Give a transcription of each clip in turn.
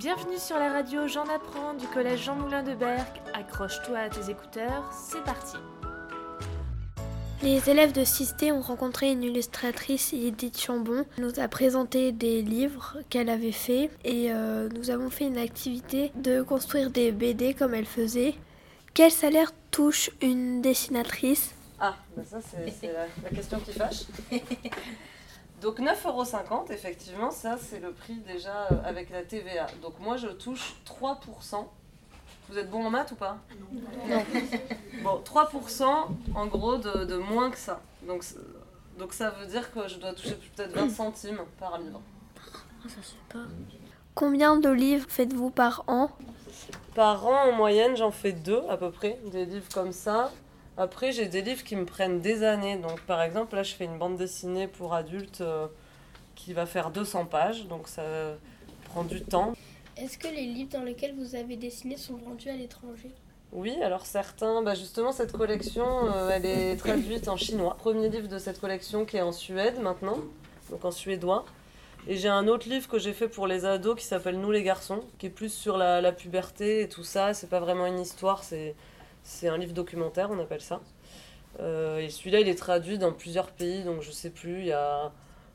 Bienvenue sur la radio J'en apprends du collège Jean Moulin de Berck. Accroche-toi à tes écouteurs, c'est parti. Les élèves de 6D ont rencontré une illustratrice, Edith Chambon. Elle nous a présenté des livres qu'elle avait fait et euh, nous avons fait une activité de construire des BD comme elle faisait. Quel salaire touche une dessinatrice? Ah, bah ça c'est la, la question qui fâche. Donc 9,50€, effectivement, ça c'est le prix déjà euh, avec la TVA. Donc moi je touche 3%. Vous êtes bon en maths ou pas? Non. Bon, 3% en gros de, de moins que ça. Donc, ça veut dire que je dois toucher peut-être 20 centimes par livre. Combien de livres faites-vous par an? Par an, en moyenne, j'en fais deux à peu près, des livres comme ça. Après, j'ai des livres qui me prennent des années. Donc, par exemple, là, je fais une bande dessinée pour adultes euh, qui va faire 200 pages. Donc, ça prend du temps. Est-ce que les livres dans lesquels vous avez dessiné sont vendus à l'étranger? Oui, alors certains, bah justement, cette collection, euh, elle est traduite en chinois. Premier livre de cette collection qui est en Suède maintenant, donc en suédois. Et j'ai un autre livre que j'ai fait pour les ados qui s'appelle Nous les garçons, qui est plus sur la, la puberté et tout ça. C'est pas vraiment une histoire, c'est, c'est un livre documentaire, on appelle ça. Euh, et celui-là, il est traduit dans plusieurs pays, donc je sais plus, il y a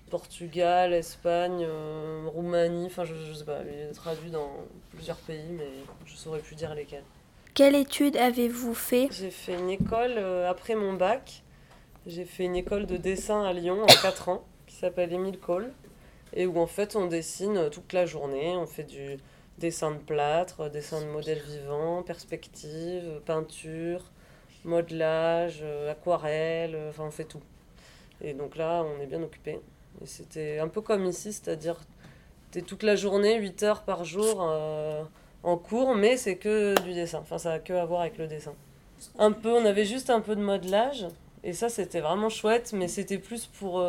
Portugal, Espagne, euh, Roumanie, enfin je, je sais pas, il est traduit dans plusieurs pays, mais je saurais plus dire lesquels. Quelle étude avez-vous fait? J'ai fait une école euh, après mon bac. J'ai fait une école de dessin à Lyon en 4 ans qui s'appelle Émile Cole et où en fait on dessine toute la journée. On fait du dessin de plâtre, dessin de modèles vivants, perspective, peinture, modelage, euh, aquarelle, euh, enfin on fait tout. Et donc là on est bien occupé. Et c'était un peu comme ici, c'est-à-dire t'es toute la journée, 8 heures par jour euh, en cours, mais c'est que du dessin. Enfin ça a que à voir avec le dessin. Un peu, on avait juste un peu de modelage, et ça c'était vraiment chouette, mais c'était plus pour.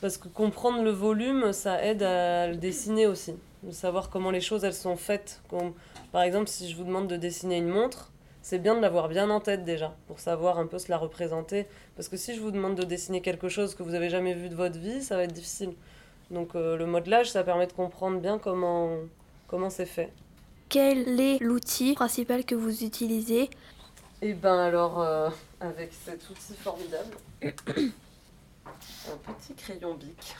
parce que comprendre le volume, ça aide à le dessiner aussi. De savoir comment les choses elles sont faites. Comme, par exemple, si je vous demande de dessiner une montre, c'est bien de l'avoir bien en tête déjà, pour savoir un peu se la représenter. Parce que si je vous demande de dessiner quelque chose que vous avez jamais vu de votre vie, ça va être difficile. Donc euh, le modelage, ça permet de comprendre bien comment comment c'est fait. Quel est l'outil principal que vous utilisez? Et ben alors, euh, avec cet outil formidable, un petit crayon bic.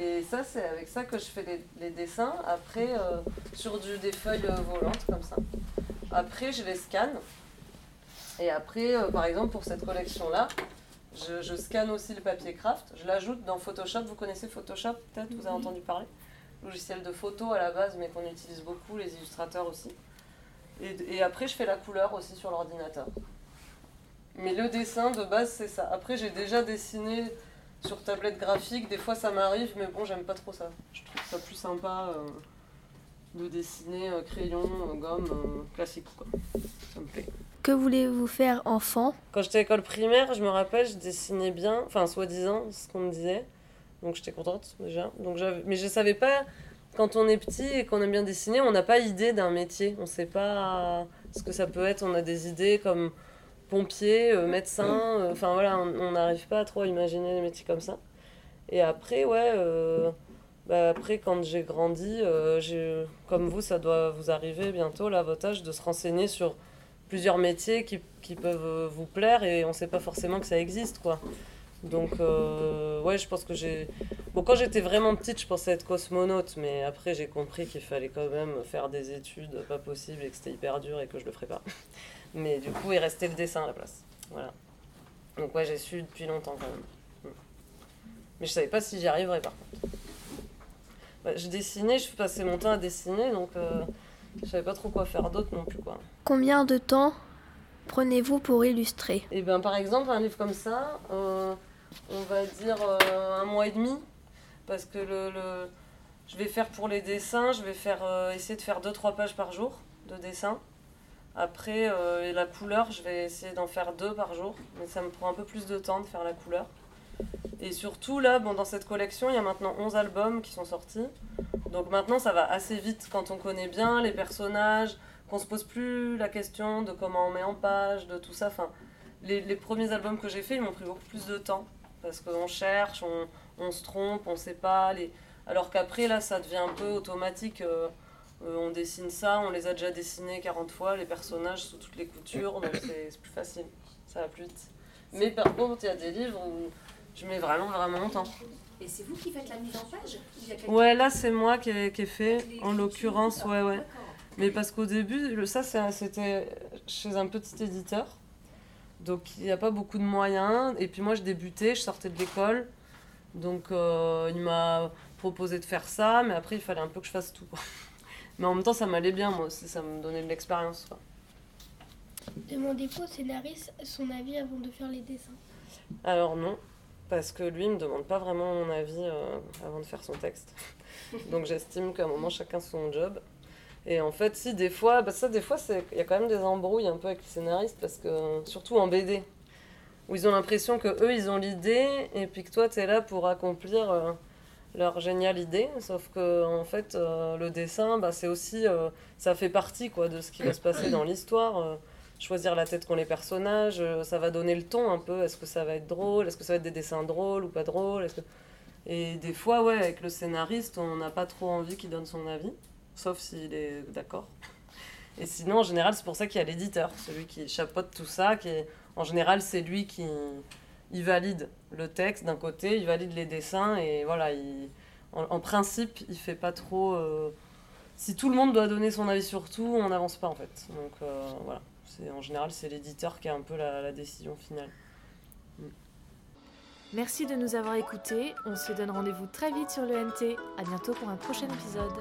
Et ça, c'est avec ça que je fais les, les dessins. Après, euh, sur du, des feuilles euh, volantes comme ça. Après, je les scanne. Et après, euh, par exemple, pour cette collection-là, je, je scanne aussi le papier craft. Je l'ajoute dans Photoshop. Vous connaissez Photoshop Peut-être? Vous avez entendu parler? Logiciel de photo à la base, mais qu'on utilise beaucoup, les illustrateurs aussi. Et, et après, je fais la couleur aussi sur l'ordinateur. Mais le dessin de base, c'est ça. Après, j'ai déjà dessiné sur tablette graphique. Des fois, ça m'arrive, mais bon, j'aime pas trop ça. Je trouve ça plus sympa euh, de dessiner euh, crayon, euh, gomme, euh, classique, quoi. Ça me plaît. Que voulez-vous faire enfant? Quand j'étais à l'école primaire, je me rappelle, je dessinais bien, enfin, soi-disant, c'est ce qu'on me disait. Donc, j'étais contente, déjà. Donc, mais je savais pas, quand on est petit et qu'on aime bien dessiner, on n'a pas idée d'un métier. On sait pas ce que ça peut être. On a des idées comme pompier, euh, médecin. euh, Enfin, voilà, on n'arrive pas à trop imaginer des métiers comme ça. Et après, ouais, euh, bah, après, quand j'ai grandi, j'ai- comme vous, ça doit vous arriver bientôt, là, à votre âge, de se renseigner sur plusieurs métiers qui, qui peuvent vous plaire et on sait pas forcément que ça existe, quoi. Donc, ouais, je pense que j'ai... Bon, quand j'étais vraiment petite, je pensais être cosmonaute, mais après, j'ai compris qu'il fallait quand même faire des études pas possibles et que c'était hyper dur et que je le ferais pas. Mais du coup, il restait le dessin à la place. Voilà. Donc, ouais, j'ai su depuis longtemps quand même. Mm. Mais je savais pas si j'y arriverais par contre. Bah, je dessinais, je passais mon temps à dessiner, donc euh, je savais pas trop quoi faire d'autre non plus, quoi. Combien de temps prenez-vous pour illustrer? Et bien, par exemple, un livre comme ça, euh, on va dire euh, un mois et demi, parce que le, le- je vais faire pour les dessins, je vais faire, euh, essayer de faire 2-3 pages par jour de dessin. Après, euh, et la couleur, je vais essayer d'en faire deux par jour, mais ça me prend un peu plus de temps de faire la couleur. Et surtout, là, bon, dans cette collection, il y a maintenant 11 albums qui sont sortis. Donc maintenant, ça va assez vite quand on connaît bien les personnages, qu'on se pose plus la question de comment on met en page, de tout ça. Enfin, les, les premiers albums que j'ai faits, ils m'ont pris beaucoup plus de temps. Parce qu'on cherche, on, on se trompe, on sait pas. Les... Alors qu'après, là, ça devient un peu automatique. euh, euh, on dessine ça, on les a déjà dessinés 40 fois, les personnages sous toutes les coutures, donc c'est plus facile, ça va plus vite. Mais par contre, il y a des livres où je mets vraiment, vraiment longtemps. Et c'est vous qui faites la mise en page? Ouais, là, c'est moi qui ai, qui ai fait, en l'occurrence, ouais, ouais. Mais parce qu'au début, le- ça, c'était chez un petit éditeur. Donc, il n'y a pas beaucoup de moyens. Et puis, moi, je débutais, je sortais de l'école. Donc, euh, il m'a proposé de faire ça. Mais après, il fallait un peu que je fasse tout. quoi. Mais en même temps, ça m'allait bien, moi aussi. Ça me donnait de l'expérience. Demandez-vous au scénariste son avis avant de faire les dessins. Alors, non. Parce que lui, il me demande pas vraiment mon avis euh, avant de faire son texte. Donc, j'estime qu'à un moment, chacun son job. Et en fait, si, des fois, bah ça, des fois, il y a quand même des embrouilles un peu avec les scénaristes, parce que, surtout en BD, où ils ont l'impression que eux ils ont l'idée, et puis que toi, tu es là pour accomplir euh, leur géniale idée. Sauf que, en fait, euh, le dessin, bah, c'est aussi, euh, ça fait partie quoi, de ce qui va se passer dans l'histoire. choisir la tête qu'ont les personnages, ça va donner le ton un peu. Est-ce que ça va être drôle? Est-ce que ça va être des dessins drôles ou pas drôles? Et des fois, ouais, avec le scénariste, on n'a pas trop envie qu'il donne son avis, sauf s'il est d'accord. Et sinon, en général, c'est pour ça qu'il y a l'éditeur, celui qui chapeaute tout ça, qui en général, c'est lui qui valide le texte d'un côté, il valide les dessins, et voilà, il... en, principe, il fait pas trop... euh, Si tout le monde doit donner son avis sur tout, on n'avance pas en fait. Donc euh, voilà, en général, c'est l'éditeur qui a un peu la, décision finale. Merci de nous avoir écoutés. On se donne rendez-vous très vite sur le NT. À bientôt pour un prochain épisode.